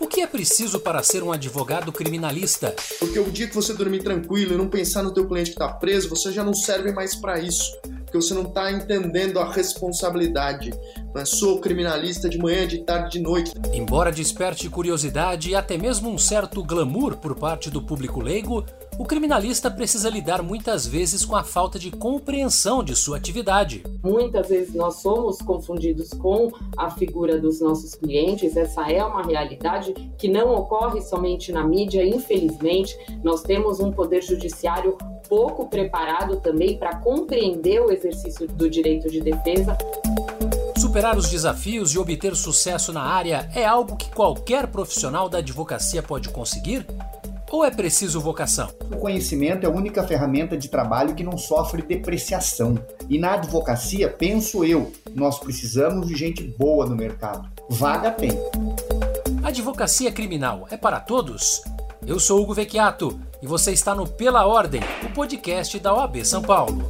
O que é preciso para ser um advogado criminalista? Porque o dia que você dormir tranquilo e não pensar no teu cliente que está preso, você já não serve mais para isso. Porque você não está entendendo a responsabilidade. Não é sou criminalista de manhã, de tarde, de noite. Embora desperte curiosidade e até mesmo um certo glamour por parte do público leigo, o criminalista precisa lidar muitas vezes com a falta de compreensão de sua atividade. Muitas vezes nós somos confundidos com a figura dos nossos clientes, essa é uma realidade que não ocorre somente na mídia, infelizmente. Nós temos um poder judiciário pouco preparado também para compreender o exercício do direito de defesa. Superar os desafios e obter sucesso na área é algo que qualquer profissional da advocacia pode conseguir? Ou é preciso vocação? O conhecimento é a única ferramenta de trabalho que não sofre depreciação. E na advocacia, penso eu, nós precisamos de gente boa no mercado. Vaga tem. Advocacia criminal é para todos? Eu sou Hugo Vecchiato e você está no Pela Ordem, o podcast da OAB São Paulo.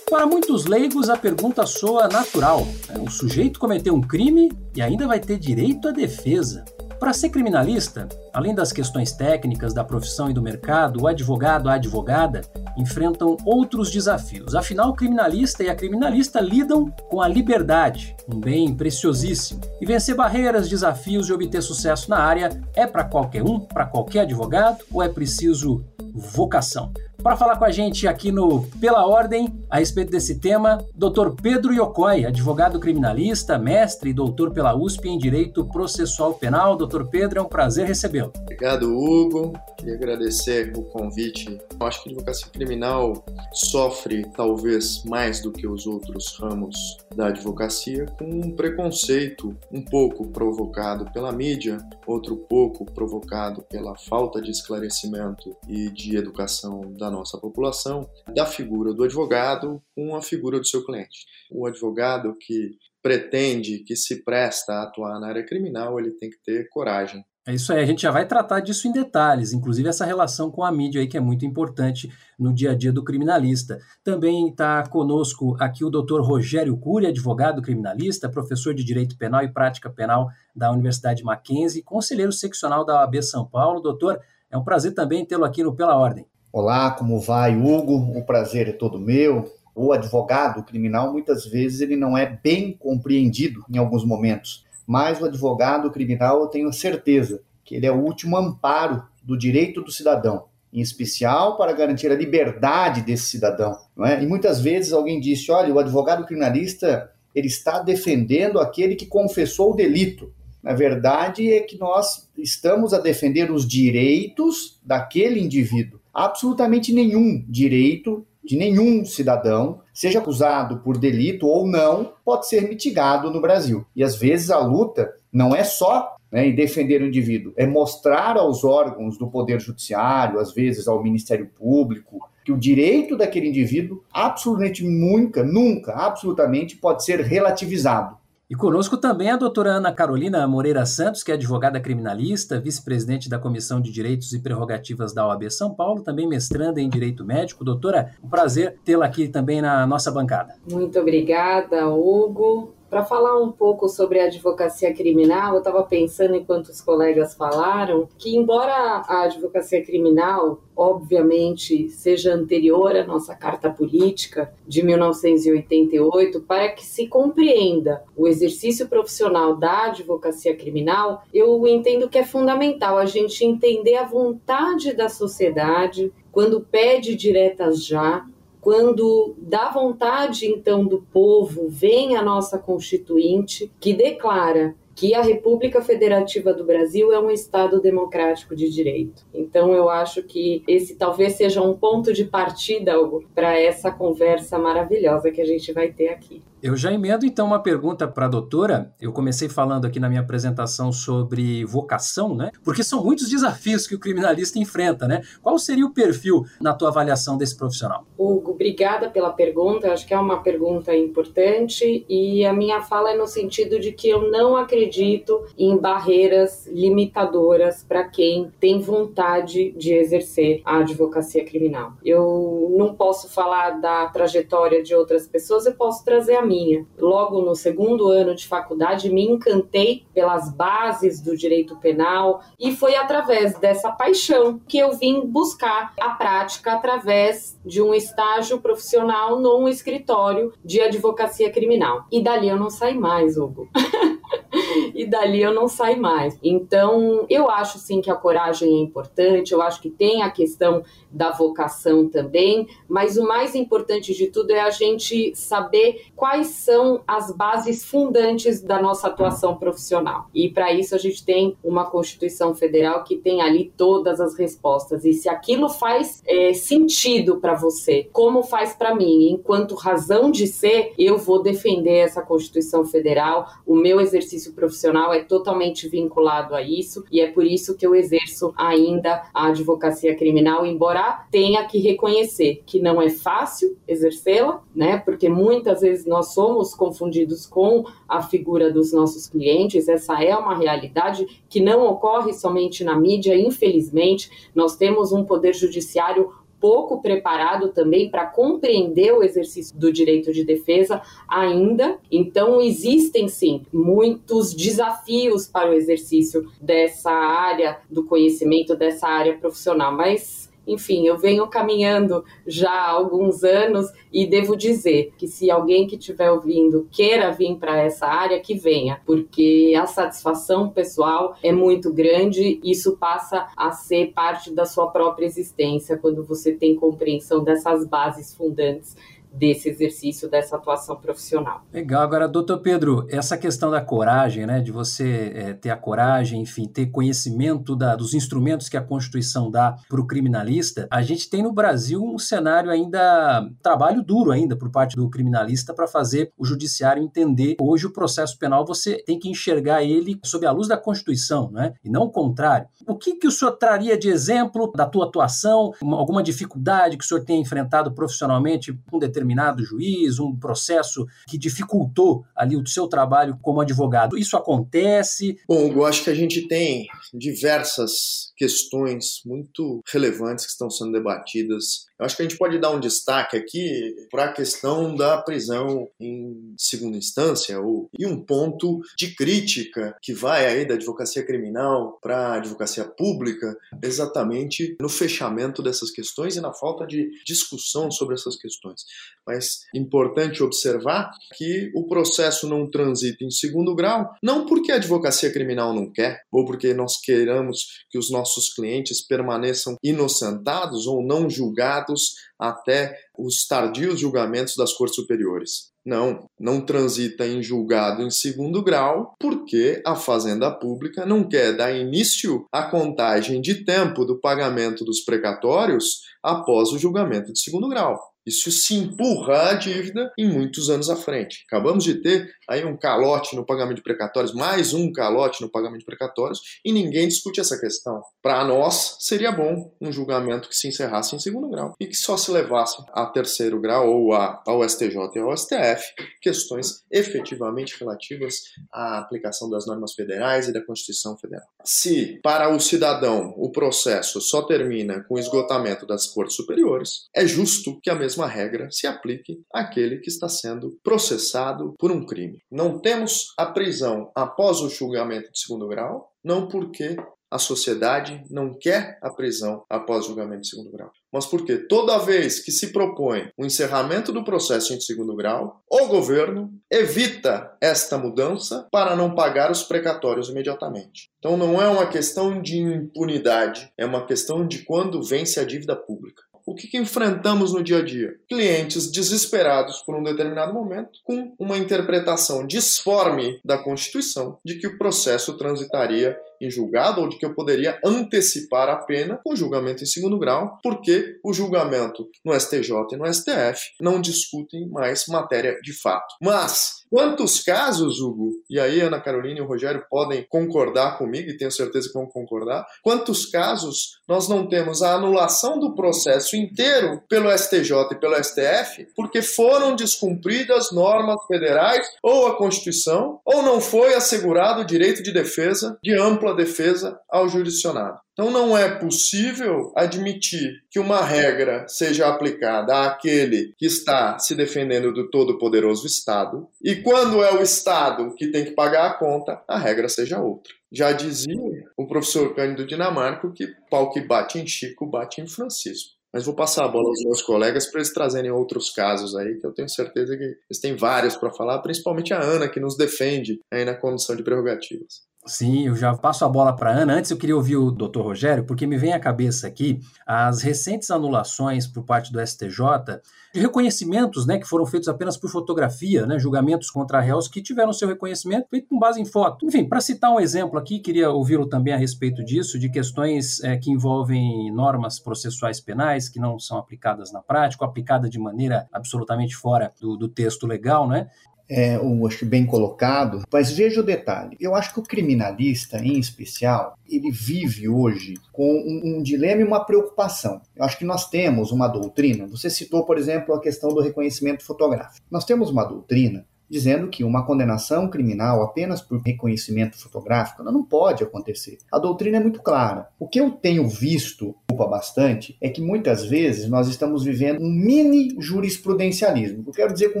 Para muitos leigos, a pergunta soa natural. É, o sujeito cometeu um crime e ainda vai ter direito à defesa. Para ser criminalista, além das questões técnicas da profissão e do mercado, o advogado, a advogada enfrentam outros desafios. Afinal, o criminalista e a criminalista lidam com a liberdade, um bem preciosíssimo. E vencer barreiras, desafios e obter sucesso na área é para qualquer um, para qualquer advogado, ou é preciso vocação? Para falar com a gente aqui no Pela Ordem a respeito desse tema, Dr. Pedro Yokoi, advogado criminalista, mestre e doutor pela USP em Direito Processual Penal. Dr. Pedro, é um prazer recebê-lo. Obrigado, Hugo. Queria agradecer o convite. Eu acho que a advocacia criminal sofre talvez mais do que os outros ramos da advocacia com um preconceito um pouco provocado pela mídia, outro pouco provocado pela falta de esclarecimento e de educação da nossa população, da figura do advogado com a figura do seu cliente. O advogado que pretende, que se presta a atuar na área criminal, ele tem que ter coragem é isso aí, a gente já vai tratar disso em detalhes, inclusive essa relação com a mídia aí que é muito importante no dia a dia do criminalista. Também está conosco aqui o doutor Rogério Cury, advogado criminalista, professor de Direito Penal e Prática Penal da Universidade Mackenzie, conselheiro seccional da OAB São Paulo. Doutor, é um prazer também tê-lo aqui no Pela Ordem. Olá, como vai, Hugo? O prazer é todo meu. O advogado criminal, muitas vezes, ele não é bem compreendido em alguns momentos mas o advogado criminal eu tenho certeza que ele é o último amparo do direito do cidadão, em especial para garantir a liberdade desse cidadão. Não é? E muitas vezes alguém disse: olha, o advogado criminalista ele está defendendo aquele que confessou o delito. Na verdade, é que nós estamos a defender os direitos daquele indivíduo. Absolutamente nenhum direito de nenhum cidadão, seja acusado por delito ou não, pode ser mitigado no Brasil. E às vezes a luta não é só né, em defender o indivíduo, é mostrar aos órgãos do Poder Judiciário, às vezes ao Ministério Público, que o direito daquele indivíduo absolutamente nunca, nunca, absolutamente pode ser relativizado. E conosco também a doutora Ana Carolina Moreira Santos, que é advogada criminalista, vice-presidente da Comissão de Direitos e Prerrogativas da OAB São Paulo, também mestranda em Direito Médico. Doutora, um prazer tê-la aqui também na nossa bancada. Muito obrigada, Hugo. Para falar um pouco sobre a advocacia criminal, eu estava pensando, enquanto os colegas falaram, que, embora a advocacia criminal, obviamente, seja anterior à nossa Carta Política de 1988, para que se compreenda o exercício profissional da advocacia criminal, eu entendo que é fundamental a gente entender a vontade da sociedade quando pede diretas já quando dá vontade então do povo, vem a nossa constituinte que declara que a República Federativa do Brasil é um Estado democrático de direito. Então, eu acho que esse talvez seja um ponto de partida para essa conversa maravilhosa que a gente vai ter aqui. Eu já emendo então uma pergunta para a doutora. Eu comecei falando aqui na minha apresentação sobre vocação, né? Porque são muitos desafios que o criminalista enfrenta, né? Qual seria o perfil na tua avaliação desse profissional? Hugo, obrigada pela pergunta. Acho que é uma pergunta importante e a minha fala é no sentido de que eu não acredito em barreiras limitadoras para quem tem vontade de exercer a advocacia criminal. Eu não posso falar da trajetória de outras pessoas, eu posso trazer a minha. Logo no segundo ano de faculdade, me encantei pelas bases do direito penal e foi através dessa paixão que eu vim buscar a prática através de um estágio profissional num escritório de advocacia criminal. E dali eu não saí mais, Hugo. e dali eu não saio mais. Então, eu acho sim que a coragem é importante, eu acho que tem a questão da vocação também, mas o mais importante de tudo é a gente saber quais são as bases fundantes da nossa atuação profissional. E para isso a gente tem uma Constituição Federal que tem ali todas as respostas. E se aquilo faz é, sentido para você, como faz para mim, enquanto razão de ser, eu vou defender essa Constituição Federal. O meu exercício profissional é totalmente vinculado a isso e é por isso que eu exerço ainda a advocacia criminal, embora tenha que reconhecer que não é fácil exercê-la, né? Porque muitas vezes nós somos confundidos com a figura dos nossos clientes. Essa é uma realidade que não ocorre somente na mídia, infelizmente. Nós temos um poder judiciário pouco preparado também para compreender o exercício do direito de defesa ainda. Então, existem sim muitos desafios para o exercício dessa área do conhecimento, dessa área profissional, mas enfim, eu venho caminhando já há alguns anos e devo dizer que se alguém que estiver ouvindo queira vir para essa área, que venha, porque a satisfação pessoal é muito grande, isso passa a ser parte da sua própria existência quando você tem compreensão dessas bases fundantes desse exercício, dessa atuação profissional. Legal. Agora, doutor Pedro, essa questão da coragem, né, de você é, ter a coragem, enfim, ter conhecimento da, dos instrumentos que a Constituição dá para o criminalista, a gente tem no Brasil um cenário ainda, trabalho duro ainda por parte do criminalista para fazer o judiciário entender. Hoje, o processo penal, você tem que enxergar ele sob a luz da Constituição, né, e não o contrário. O que, que o senhor traria de exemplo da tua atuação, alguma dificuldade que o senhor tenha enfrentado profissionalmente com determinado determinado juiz, um processo que dificultou ali o seu trabalho como advogado. Isso acontece? Bom, eu acho que a gente tem diversas questões muito relevantes que estão sendo debatidas eu acho que a gente pode dar um destaque aqui para a questão da prisão em segunda instância ou, e um ponto de crítica que vai aí da advocacia criminal para a advocacia pública, exatamente no fechamento dessas questões e na falta de discussão sobre essas questões. Mas importante observar que o processo não transita em segundo grau, não porque a advocacia criminal não quer, ou porque nós queiramos que os nossos clientes permaneçam inocentados ou não julgados até os tardios julgamentos das cortes superiores. Não, não transita em julgado em segundo grau, porque a Fazenda Pública não quer dar início à contagem de tempo do pagamento dos precatórios após o julgamento de segundo grau. Isso se empurra a dívida em muitos anos à frente. Acabamos de ter aí um calote no pagamento de precatórios, mais um calote no pagamento de precatórios, e ninguém discute essa questão. Para nós, seria bom um julgamento que se encerrasse em segundo grau e que só se levasse a terceiro grau ou a, ao STJ e ao STF questões efetivamente relativas à aplicação das normas federais e da Constituição Federal. Se, para o cidadão, o processo só termina com o esgotamento das cortes superiores, é justo que a mesma mesma regra se aplique àquele que está sendo processado por um crime. Não temos a prisão após o julgamento de segundo grau, não porque a sociedade não quer a prisão após julgamento de segundo grau, mas porque toda vez que se propõe o encerramento do processo em segundo grau, o governo evita esta mudança para não pagar os precatórios imediatamente. Então não é uma questão de impunidade, é uma questão de quando vence a dívida pública o que, que enfrentamos no dia a dia? Clientes desesperados por um determinado momento, com uma interpretação disforme da Constituição de que o processo transitaria em julgado ou de que eu poderia antecipar a pena com julgamento em segundo grau, porque o julgamento no STJ e no STF não discutem mais matéria de fato. Mas quantos casos, Hugo, e aí Ana Carolina e o Rogério podem concordar comigo e tenho certeza que vão concordar, quantos casos nós não temos a anulação do processo inteiro pelo STJ e pelo STF porque foram descumpridas normas federais ou a Constituição ou não foi assegurado o direito de defesa de ampla ampla defesa ao jurisdicionado. Então não é possível admitir que uma regra seja aplicada àquele que está se defendendo do todo-poderoso Estado e quando é o Estado que tem que pagar a conta, a regra seja outra. Já dizia o professor Cândido Dinamarco que pau que bate em Chico bate em Francisco. Mas vou passar a bola aos meus colegas para eles trazerem outros casos aí, que eu tenho certeza que eles têm vários para falar, principalmente a Ana, que nos defende aí na comissão de prerrogativas. Sim, eu já passo a bola para Ana. Antes eu queria ouvir o Dr. Rogério, porque me vem à cabeça aqui as recentes anulações por parte do STJ de reconhecimentos né, que foram feitos apenas por fotografia, né, julgamentos contra réus que tiveram seu reconhecimento feito com base em foto. Enfim, para citar um exemplo aqui, queria ouvi-lo também a respeito disso, de questões é, que envolvem normas processuais penais que não são aplicadas na prática, ou aplicadas de maneira absolutamente fora do, do texto legal, né? É, eu acho bem colocado, mas veja o detalhe. Eu acho que o criminalista, em especial, ele vive hoje com um, um, dilema e uma preocupação. Eu acho que nós temos uma doutrina. Você citou, por exemplo, a questão do reconhecimento fotográfico. Nós temos uma doutrina dizendo que uma condenação criminal apenas por reconhecimento fotográfico não pode acontecer. A doutrina é muito clara. O que eu tenho visto, culpa bastante, é que muitas vezes nós estamos vivendo um mini jurisprudencialismo. O que eu quero dizer com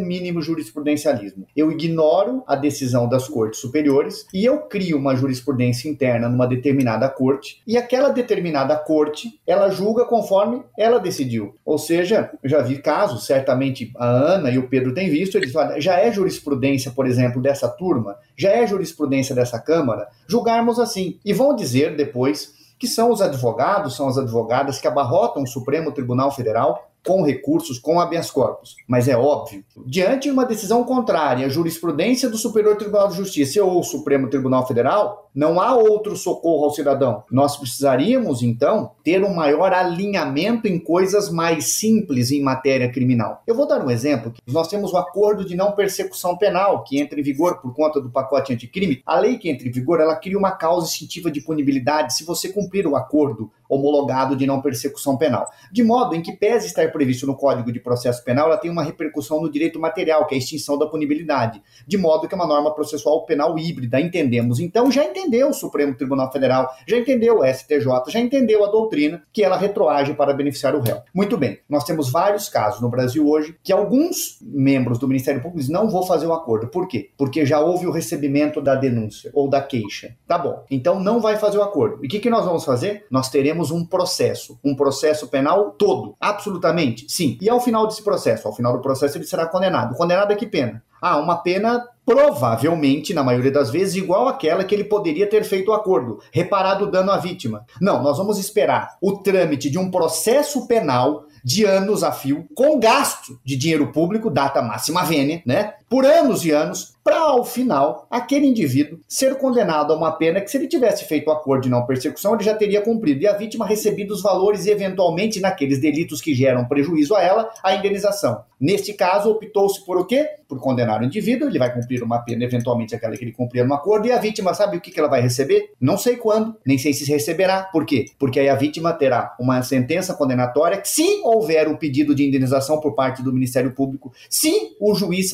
mínimo jurisprudencialismo? Eu ignoro a decisão das cortes superiores e eu crio uma jurisprudência interna numa determinada corte e aquela determinada corte, ela julga conforme ela decidiu. Ou seja, eu já vi casos, certamente a Ana e o Pedro têm visto, eles falam, já é jurisprudência jurisprudência, por exemplo, dessa turma, já é jurisprudência dessa Câmara, julgarmos assim. E vão dizer depois que são os advogados, são as advogadas que abarrotam o Supremo Tribunal Federal com recursos, com habeas corpus. Mas é óbvio, diante de uma decisão contrária à jurisprudência do Superior Tribunal de Justiça ou Supremo Tribunal Federal, não há outro socorro ao cidadão. Nós precisaríamos, então, ter um maior alinhamento em coisas mais simples em matéria criminal. Eu vou dar um exemplo. Nós temos o acordo de não persecução penal, que entra em vigor por conta do pacote anticrime. A lei que entra em vigor, ela cria uma causa extintiva de punibilidade se você cumprir o acordo homologado de não persecução penal. De modo em que, pese estar previsto no Código de Processo Penal, ela tem uma repercussão no direito material, que é a extinção da punibilidade. De modo que é uma norma processual penal híbrida, entendemos. Então, já entendeu o Supremo Tribunal Federal, já entendeu o STJ, já entendeu a doutrina que ela retroage para beneficiar o réu. Muito bem, nós temos vários casos no Brasil hoje que alguns membros do Ministério Público dizem, não vou fazer o acordo. Por quê? Porque já houve o recebimento da denúncia ou da queixa. Tá bom, então não vai fazer o acordo. E o que, que nós vamos fazer? Nós teremos um processo, um processo penal todo, absolutamente, sim. E ao final desse processo, ao final do processo ele será condenado. Condenado a que pena? Ah, uma pena provavelmente, na maioria das vezes, igual àquela que ele poderia ter feito o acordo, reparado o dano à vítima. Não, nós vamos esperar o trâmite de um processo penal de anos a fio, com gasto de dinheiro público, data máxima vênia, né? Por anos e anos, para ao final aquele indivíduo ser condenado a uma pena que se ele tivesse feito o acordo de não persecução, ele já teria cumprido e a vítima recebido os valores e eventualmente naqueles delitos que geram prejuízo a ela, a indenização. Neste caso, optou-se por o quê? Por condenar o indivíduo, ele vai cumprir uma pena, eventualmente aquela que ele cumpria no acordo, e a vítima sabe o que ela vai receber? Não sei quando, nem sei se receberá. Por quê? Porque aí a vítima terá uma sentença condenatória se houver o pedido de indenização por parte do Ministério Público, se o juiz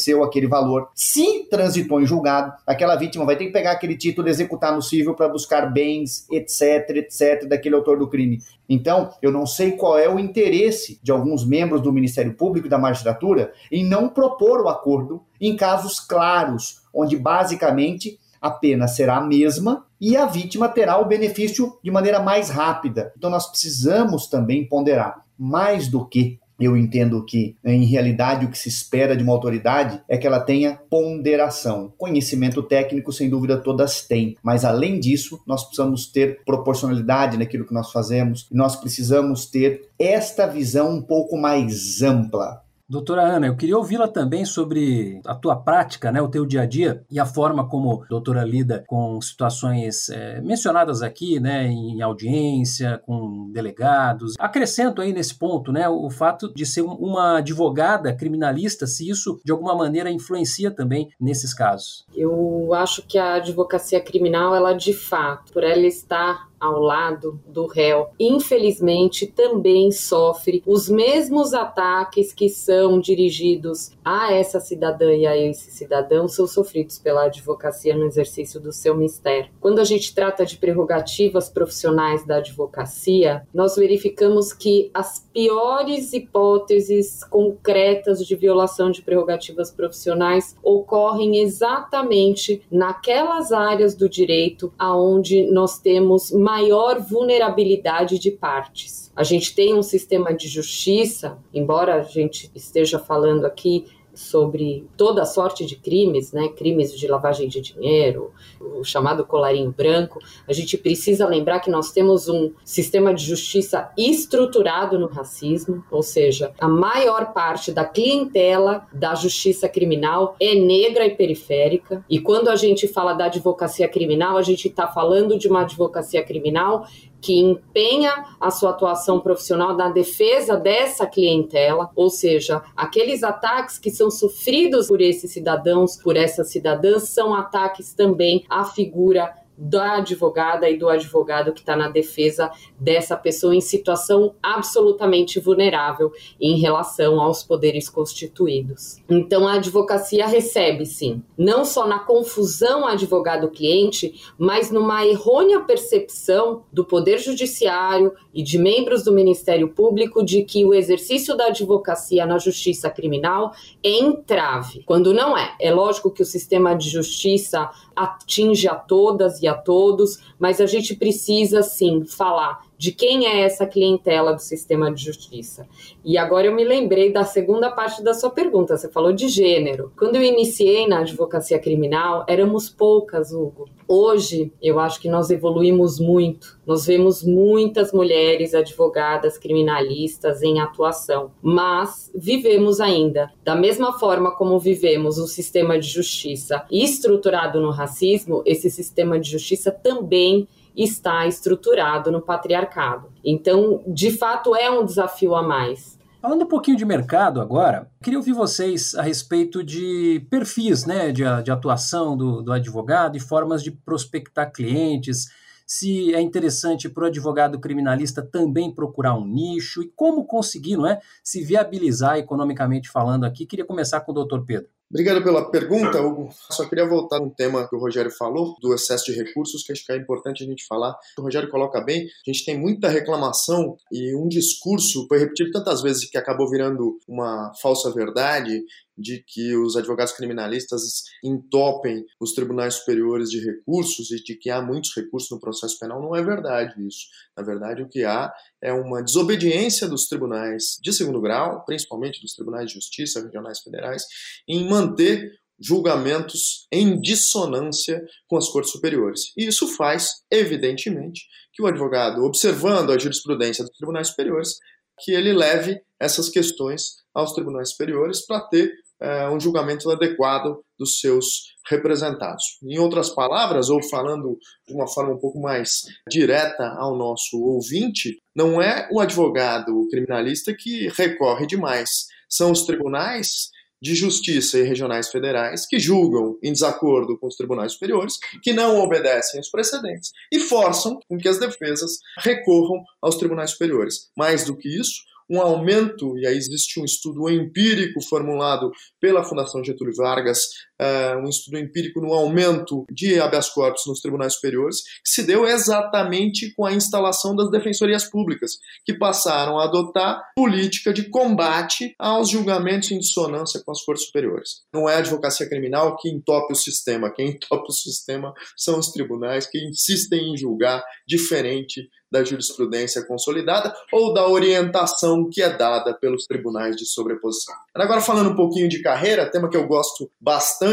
reconheceu aquele valor, se transitou em julgado, aquela vítima vai ter que pegar aquele título, executar no civil para buscar bens, etc, etc, daquele autor do crime. Então, eu não sei qual é o interesse de alguns membros do Ministério Público e da magistratura em não propor o acordo em casos claros, onde basicamente a pena será a mesma e a vítima terá o benefício de maneira mais rápida. Então, nós precisamos também ponderar mais do que eu entendo que, em realidade, o que se espera de uma autoridade é que ela tenha ponderação. Conhecimento técnico, sem dúvida, todas têm, mas além disso, nós precisamos ter proporcionalidade naquilo que nós fazemos, nós precisamos ter esta visão um pouco mais ampla. Doutora Ana, eu queria ouvi-la também sobre a tua prática, né, o teu dia a dia e a forma como a doutora lida com situações é, mencionadas aqui, né, em audiência, com delegados. Acrescento aí nesse ponto, né, o fato de ser uma advogada criminalista, se isso de alguma maneira influencia também nesses casos. Eu acho que a advocacia criminal, ela de fato, por ela estar ao lado do réu, infelizmente também sofre os mesmos ataques que são dirigidos a essa cidadã e a esse cidadão são sofridos pela advocacia no exercício do seu mistério. Quando a gente trata de prerrogativas profissionais da advocacia, nós verificamos que as piores hipóteses concretas de violação de prerrogativas profissionais ocorrem exatamente naquelas áreas do direito aonde nós temos maior vulnerabilidade de partes. A gente tem um sistema de justiça, embora a gente esteja falando aqui sobre toda sorte de crimes, né, crimes de lavagem de dinheiro, o chamado colarinho branco, a gente precisa lembrar que nós temos um sistema de justiça estruturado no racismo, ou seja, a maior parte da clientela da justiça criminal é negra e periférica. E quando a gente fala da advocacia criminal, a gente está falando de uma advocacia criminal que empenha a sua atuação profissional na defesa dessa clientela, ou seja, aqueles ataques que são sofridos por esses cidadãos, por essas cidadãs, são ataques também à figura da advogada e do advogado que está na defesa dessa pessoa em situação absolutamente vulnerável em relação aos poderes constituídos. Então, a advocacia recebe, sim, não só na confusão advogado-cliente, mas numa errônea percepção do Poder Judiciário e de membros do Ministério Público de que o exercício da advocacia na justiça criminal é entrave, quando não é. É lógico que o sistema de justiça atinge a todas e a todos, mas a gente precisa sim falar de quem é essa clientela do sistema de justiça. E agora eu me lembrei da segunda parte da sua pergunta, você falou de gênero. Quando eu iniciei na advocacia criminal, éramos poucas, Hugo. Hoje, eu acho que nós evoluímos muito. Nós vemos muitas mulheres advogadas criminalistas em atuação, mas vivemos ainda, da mesma forma como vivemos o sistema de justiça estruturado no racismo, esse sistema de justiça também está estruturado no patriarcado. Então, de fato, é um desafio a mais. Falando um pouquinho de mercado agora, queria ouvir vocês a respeito de perfis né, de, de atuação do, do advogado e formas de prospectar clientes, se é interessante para o advogado criminalista também procurar um nicho e como conseguir não é, se viabilizar economicamente falando aqui. Queria começar com o doutor Pedro. Obrigado pela pergunta, Hugo. Só queria voltar um tema que o Rogério falou, do excesso de recursos, que acho que é importante a gente falar. O Rogério coloca bem, a gente tem muita reclamação e um discurso foi repetido tantas vezes que acabou virando uma falsa verdade de que os advogados criminalistas entopem os tribunais superiores de recursos e de que há muitos recursos no processo penal. Não é verdade isso. Na verdade, o que há é uma desobediência dos tribunais de segundo grau, principalmente dos tribunais de justiça regionais federais, em manter julgamentos em dissonância com as cortes superiores. E isso faz, evidentemente, que o advogado, observando a jurisprudência dos tribunais superiores, que ele leve essas questões aos tribunais superiores para ter é, um julgamento adequado dos seus representados. Em outras palavras, ou falando de uma forma um pouco mais direta ao nosso ouvinte, não é o advogado criminalista que recorre demais, são os tribunais de justiça e regionais federais que julgam em desacordo com os tribunais superiores, que não obedecem os precedentes e forçam com que as defesas recorram aos tribunais superiores. Mais do que isso, um aumento, e aí existe um estudo empírico formulado pela Fundação Getúlio Vargas, uh, um estudo empírico no aumento de habeas corpus nos tribunais superiores, que se deu exatamente com a instalação das defensorias públicas, que passaram a adotar política de combate aos julgamentos em dissonância com as cortes superiores. Não é a advocacia criminal que entope o sistema, quem entope o sistema são os tribunais que insistem em julgar diferente da jurisprudência consolidada ou da orientação que é dada pelos tribunais de sobreposição. Agora, falando um pouquinho de carreira, tema que eu gosto bastante,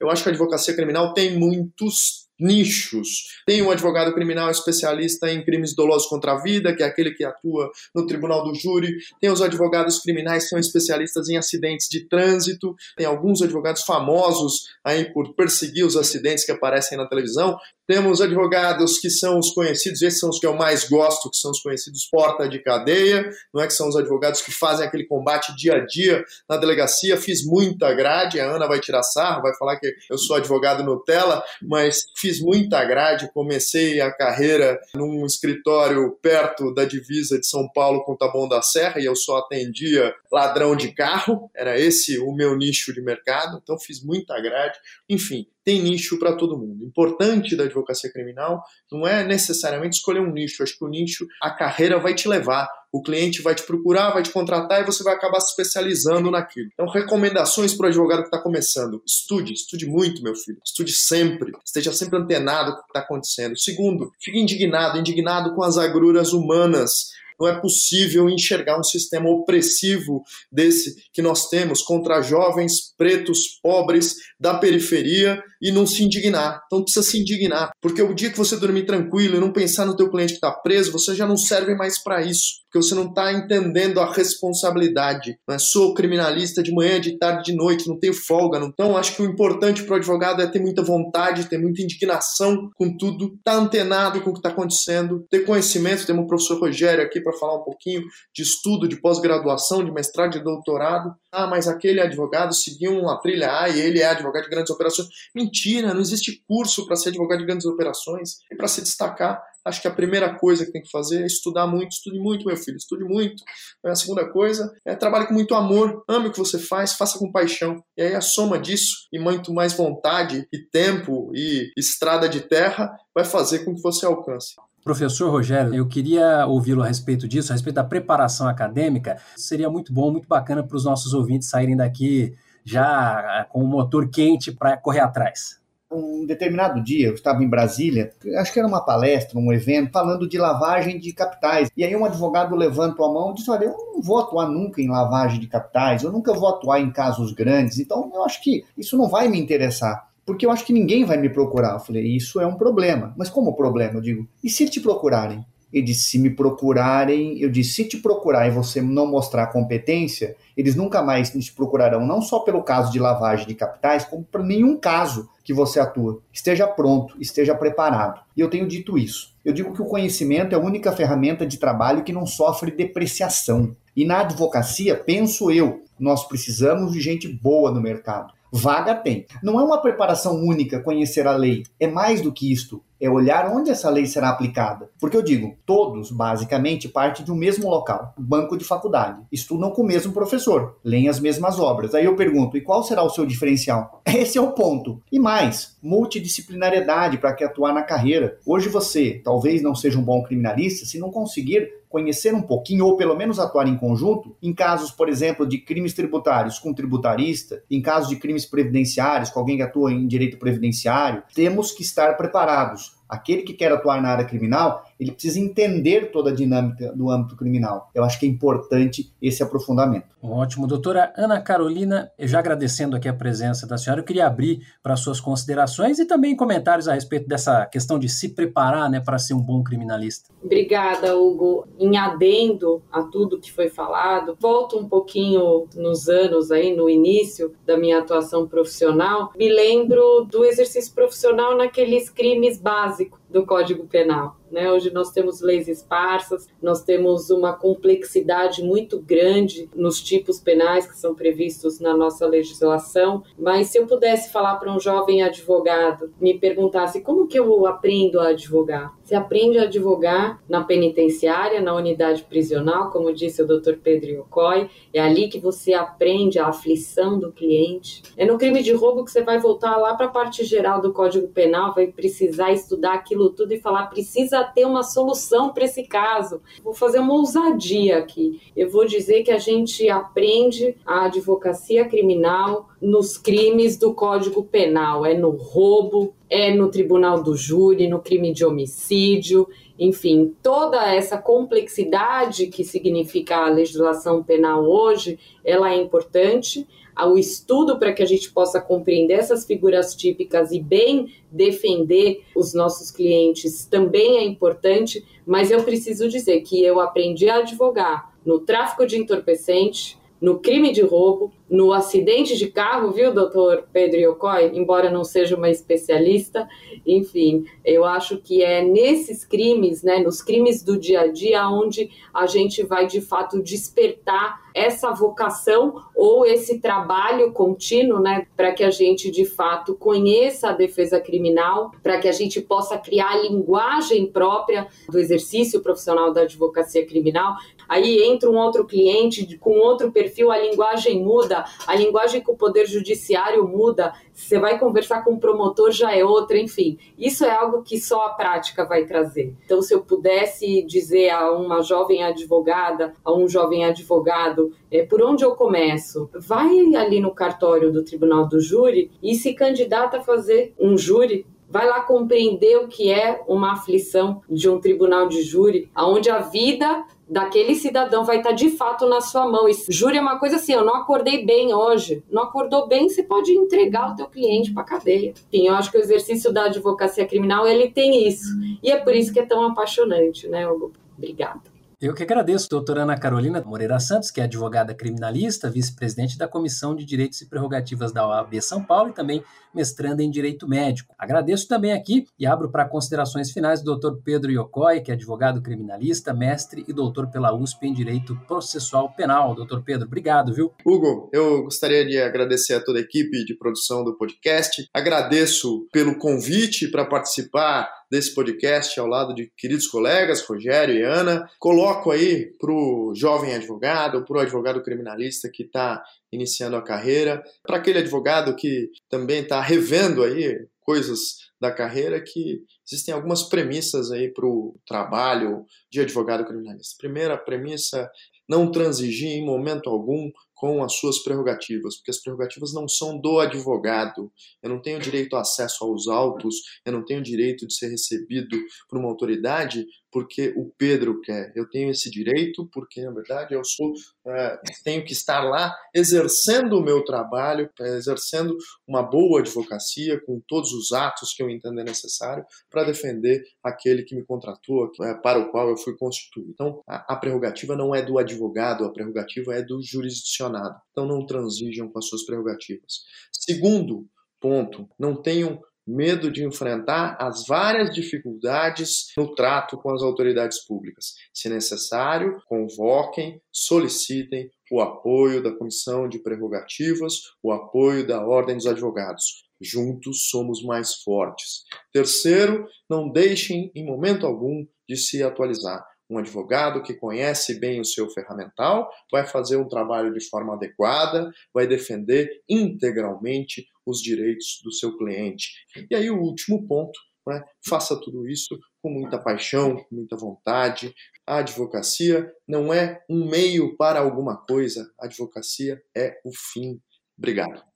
eu acho que a advocacia criminal tem muitos nichos. Tem um advogado criminal especialista em crimes dolosos contra a vida, que é aquele que atua no tribunal do júri. Tem os advogados criminais que são especialistas em acidentes de trânsito. Tem alguns advogados famosos aí por perseguir os acidentes que aparecem na televisão. Temos advogados que são os conhecidos, esses são os que eu mais gosto, que são os conhecidos porta de cadeia, não é que são os advogados que fazem aquele combate dia a dia na delegacia. Fiz muita grade, a Ana vai tirar sarro, vai falar que eu sou advogado Nutella, mas fiz muita grade, comecei a carreira num escritório perto da divisa de São Paulo com Taboão da Serra e eu só atendia ladrão de carro, era esse o meu nicho de mercado, então fiz muita grade. Enfim, tem nicho para todo mundo. O importante da advocacia criminal não é necessariamente escolher um nicho, acho que o nicho, a carreira vai te levar. O cliente vai te procurar, vai te contratar e você vai acabar se especializando naquilo. Então, recomendações para o advogado que está começando: estude, estude muito, meu filho. Estude sempre, esteja sempre antenado com o que está acontecendo. Segundo, fique indignado, indignado com as agruras humanas não é possível enxergar um sistema opressivo desse que nós temos contra jovens pretos, pobres, da periferia e não se indignar. Então precisa se indignar, porque o dia que você dormir tranquilo e não pensar no teu cliente que está preso, você já não serve mais para isso, porque você não está entendendo a responsabilidade. Não é? Sou criminalista de manhã, de tarde, de noite, não tenho folga. Não. Então acho que o importante para o advogado é ter muita vontade, ter muita indignação com tudo, estar tá antenado com o que está acontecendo, ter conhecimento. Temos o professor Rogério aqui para falar um pouquinho de estudo, de pós-graduação, de mestrado, de doutorado. Ah, mas aquele advogado seguiu uma trilha A e ele é advogado de grandes operações. Mentira, não existe curso para ser advogado de grandes operações. E para se destacar, acho que a primeira coisa que tem que fazer é estudar muito. Estude muito, meu filho, estude muito. A segunda coisa é trabalhe com muito amor, ame o que você faz, faça com paixão. E aí a soma disso e muito mais vontade e tempo e estrada de terra vai fazer com que você alcance. Professor Rogério, eu queria ouvi-lo a respeito disso, a respeito da preparação acadêmica. Seria muito bom, muito bacana para os nossos ouvintes saírem daqui já com o motor quente para correr atrás. Um determinado dia, eu estava em Brasília, acho que era uma palestra, um evento, falando de lavagem de capitais. E aí um advogado levantou a mão e disse: Olha, eu não vou atuar nunca em lavagem de capitais, eu nunca vou atuar em casos grandes, então eu acho que isso não vai me interessar porque eu acho que ninguém vai me procurar. Eu falei, isso é um problema. Mas como problema? Eu digo, e se te procurarem? Ele disse, se me procurarem, eu disse, se te procurar e você não mostrar competência, eles nunca mais te procurarão, não só pelo caso de lavagem de capitais, como para nenhum caso que você atua. Esteja pronto, esteja preparado. E eu tenho dito isso. Eu digo que o conhecimento é a única ferramenta de trabalho que não sofre depreciação. E na advocacia, penso eu, nós precisamos de gente boa no mercado. Vaga tem. Não é uma preparação única conhecer a lei. É mais do que isto. É olhar onde essa lei será aplicada. Porque eu digo, todos, basicamente, partem de um mesmo local, banco de faculdade. Estudam com o mesmo professor, leem as mesmas obras. Aí eu pergunto, e qual será o seu diferencial? Esse é o ponto. E mais, multidisciplinariedade para que atuar na carreira. Hoje você talvez não seja um bom criminalista se não conseguir conhecer um pouquinho, ou pelo menos atuar em conjunto, em casos, por exemplo, de crimes tributários com tributarista, em casos de crimes previdenciários com alguém que atua em direito previdenciário, temos que estar preparados. Aquele que quer atuar na área criminal, ele precisa entender toda a dinâmica do âmbito criminal. Eu acho que é importante esse aprofundamento. Ótimo. Doutora Ana Carolina, já agradecendo aqui a presença da senhora, eu queria abrir para suas considerações e também comentários a respeito dessa questão de se preparar né, para ser um bom criminalista. Obrigada, Hugo. Em adendo a tudo que foi falado, volto um pouquinho nos anos aí, no início da minha atuação profissional, me lembro do exercício profissional naqueles crimes básicos écoute. Do Código Penal. Né? Hoje nós temos leis esparsas, nós temos uma complexidade muito grande nos tipos penais que são previstos na nossa legislação. Mas se eu pudesse falar para um jovem advogado, me perguntasse como que eu aprendo a advogar? Você aprende a advogar na penitenciária, na unidade prisional, como disse o Dr. Pedro Yokoi. É ali que você aprende a aflição do cliente. É no crime de roubo que você vai voltar lá para a parte geral do Código Penal, vai precisar estudar aquilo tudo e falar precisa ter uma solução para esse caso. Vou fazer uma ousadia aqui. Eu vou dizer que a gente aprende a advocacia criminal nos crimes do Código Penal, é no roubo, é no tribunal do júri, no crime de homicídio, enfim, toda essa complexidade que significa a legislação penal hoje, ela é importante. O estudo para que a gente possa compreender essas figuras típicas e bem defender os nossos clientes também é importante, mas eu preciso dizer que eu aprendi a advogar no tráfico de entorpecente, no crime de roubo, no acidente de carro, viu, doutor Pedro Yokoi? Embora não seja uma especialista, enfim, eu acho que é nesses crimes, né, nos crimes do dia a dia, onde a gente vai de fato despertar essa vocação ou esse trabalho contínuo, né, para que a gente de fato conheça a defesa criminal, para que a gente possa criar a linguagem própria do exercício profissional da advocacia criminal. Aí entra um outro cliente com outro perfil, a linguagem muda, a linguagem com o poder judiciário muda, você vai conversar com o promotor já é outra, enfim. Isso é algo que só a prática vai trazer. Então, se eu pudesse dizer a uma jovem advogada, a um jovem advogado, é, por onde eu começo? Vai ali no cartório do Tribunal do Júri e se candidata a fazer um júri vai lá compreender o que é uma aflição de um tribunal de júri, aonde a vida daquele cidadão vai estar de fato na sua mão. E júri é uma coisa assim, eu não acordei bem hoje. Não acordou bem, você pode entregar o teu cliente para cadeia. Enfim, eu acho que o exercício da advocacia criminal, ele tem isso. E é por isso que é tão apaixonante, né, Hugo? Obrigada. Eu que agradeço, doutora Ana Carolina Moreira Santos, que é advogada criminalista, vice-presidente da Comissão de Direitos e Prerrogativas da OAB São Paulo e também mestranda em Direito Médico. Agradeço também aqui e abro para considerações finais o doutor Pedro Yokoi, que é advogado criminalista, mestre e doutor pela USP em Direito Processual Penal. Doutor Pedro, obrigado, viu? Hugo, eu gostaria de agradecer a toda a equipe de produção do podcast. Agradeço pelo convite para participar desse podcast ao lado de queridos colegas, Rogério e Ana. Coloco aí para o jovem advogado, para o advogado criminalista que está iniciando a carreira, para aquele advogado que também está revendo aí coisas da carreira que existem algumas premissas aí para o trabalho de advogado criminalista. Primeira premissa, não transigir em momento algum com as suas prerrogativas, porque as prerrogativas não são do advogado. Eu não tenho direito a acesso aos autos, eu não tenho direito de ser recebido por uma autoridade porque o Pedro quer. Eu tenho esse direito porque, na verdade, eu sou é, tenho que estar lá exercendo o meu trabalho, exercendo uma boa advocacia com todos os atos que eu entender necessário para defender aquele que me contratou, é, para o qual eu fui constituído. Então, a, a prerrogativa não é do advogado, a prerrogativa é do então não transigam com as suas prerrogativas. Segundo ponto, não tenham medo de enfrentar as várias dificuldades no trato com as autoridades públicas. Se necessário, convoquem, solicitem o apoio da Comissão de Prerrogativas, o apoio da Ordem dos Advogados. Juntos somos mais fortes. Terceiro, não deixem em momento algum de se atualizar. Um advogado que conhece bem o seu ferramental vai fazer um trabalho de forma adequada, vai defender integralmente os direitos do seu cliente. E aí, o último ponto, né? faça tudo isso com muita paixão, com muita vontade. A advocacia não é um meio para alguma coisa, a advocacia é o fim. Obrigado.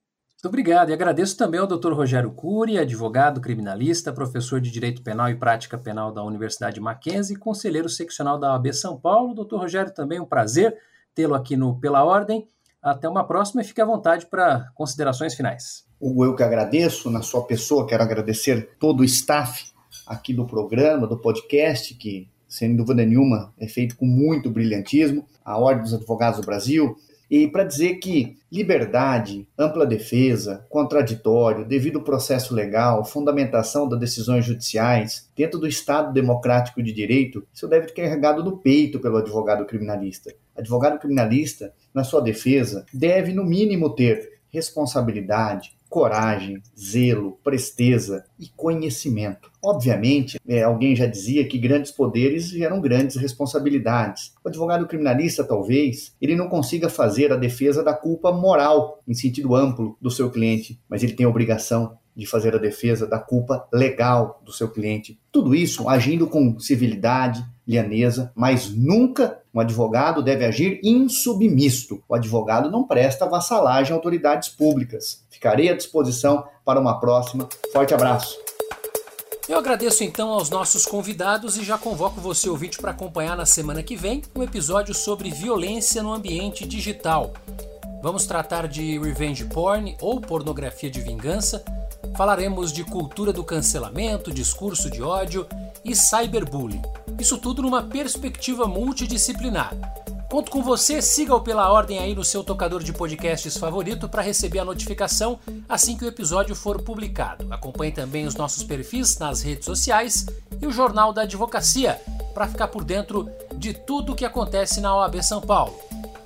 Muito obrigado e agradeço também ao Dr. Rogério Cury, advogado criminalista, professor de Direito Penal e Prática Penal da Universidade Mackenzie, conselheiro seccional da OAB São Paulo. Doutor Rogério, também um prazer tê-lo aqui no Pela Ordem. Até uma próxima e fique à vontade para considerações finais. Hugo, eu que agradeço, na sua pessoa, quero agradecer todo o staff aqui do programa, do podcast, que, sem dúvida nenhuma, é feito com muito brilhantismo, a Ordem dos Advogados do Brasil, e para dizer que liberdade, ampla defesa, contraditório, devido processo legal, fundamentação das decisões judiciais, dentro do Estado democrático de direito, isso deve ser carregado no peito pelo advogado criminalista. Advogado criminalista, na sua defesa, deve, no mínimo, ter responsabilidade, coragem, zelo, presteza e conhecimento. Obviamente, é, alguém já dizia que grandes poderes geram grandes responsabilidades. O advogado criminalista, talvez, ele não consiga fazer a defesa da culpa moral, em sentido amplo, do seu cliente, mas ele tem a obrigação de fazer a defesa da culpa legal do seu cliente. Tudo isso agindo com civilidade, lianesa, mas nunca um advogado deve agir insubmisso. O advogado não presta vassalagem a autoridades públicas. Ficarei à disposição para uma próxima. Forte abraço. Eu agradeço então aos nossos convidados e já convoco você ouvinte para acompanhar na semana que vem um episódio sobre violência no ambiente digital. Vamos tratar de revenge porn ou pornografia de vingança. Falaremos de cultura do cancelamento, discurso de ódio e cyberbullying. Isso tudo numa perspectiva multidisciplinar. Conto com você, siga-o pela ordem aí no seu tocador de podcasts favorito para receber a notificação assim que o episódio for publicado. Acompanhe também os nossos perfis nas redes sociais e o Jornal da Advocacia para ficar por dentro de tudo o que acontece na OAB São Paulo.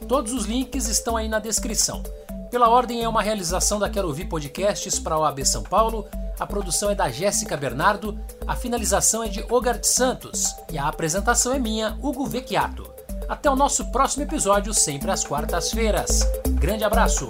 Todos os links estão aí na descrição. Pela Ordem é uma realização da Quero Ouvir Podcasts para a OAB São Paulo. A produção é da Jéssica Bernardo, a finalização é de Ogart Santos e a apresentação é minha, Hugo Vecchiato. Até o nosso próximo episódio, sempre às quartas-feiras. Grande abraço!